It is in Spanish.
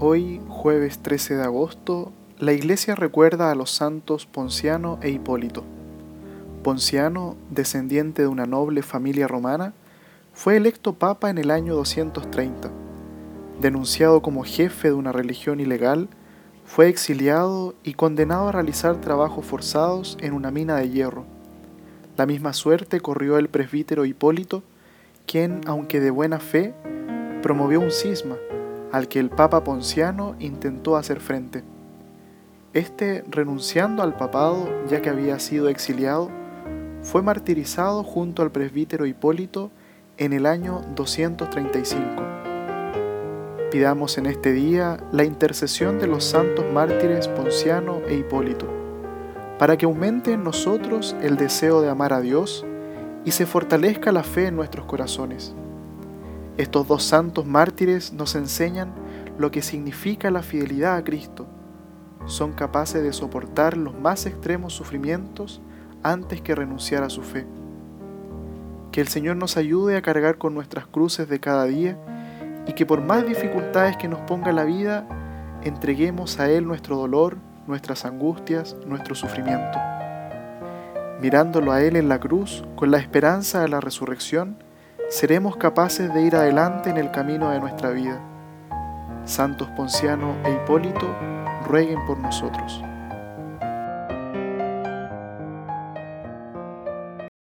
Hoy, jueves 13 de agosto, la iglesia recuerda a los santos Ponciano e Hipólito. Ponciano, descendiente de una noble familia romana, fue electo papa en el año 230. Denunciado como jefe de una religión ilegal, fue exiliado y condenado a realizar trabajos forzados en una mina de hierro. La misma suerte corrió el presbítero Hipólito, quien, aunque de buena fe, promovió un cisma al que el Papa Ponciano intentó hacer frente. Este, renunciando al papado ya que había sido exiliado, fue martirizado junto al presbítero Hipólito en el año 235. Pidamos en este día la intercesión de los santos mártires Ponciano e Hipólito, para que aumente en nosotros el deseo de amar a Dios y se fortalezca la fe en nuestros corazones. Estos dos santos mártires nos enseñan lo que significa la fidelidad a Cristo. Son capaces de soportar los más extremos sufrimientos antes que renunciar a su fe. Que el Señor nos ayude a cargar con nuestras cruces de cada día y que por más dificultades que nos ponga la vida, entreguemos a Él nuestro dolor, nuestras angustias, nuestro sufrimiento. Mirándolo a Él en la cruz, con la esperanza de la resurrección, seremos capaces de ir adelante en el camino de nuestra vida. Santos Ponciano e Hipólito, rueguen por nosotros.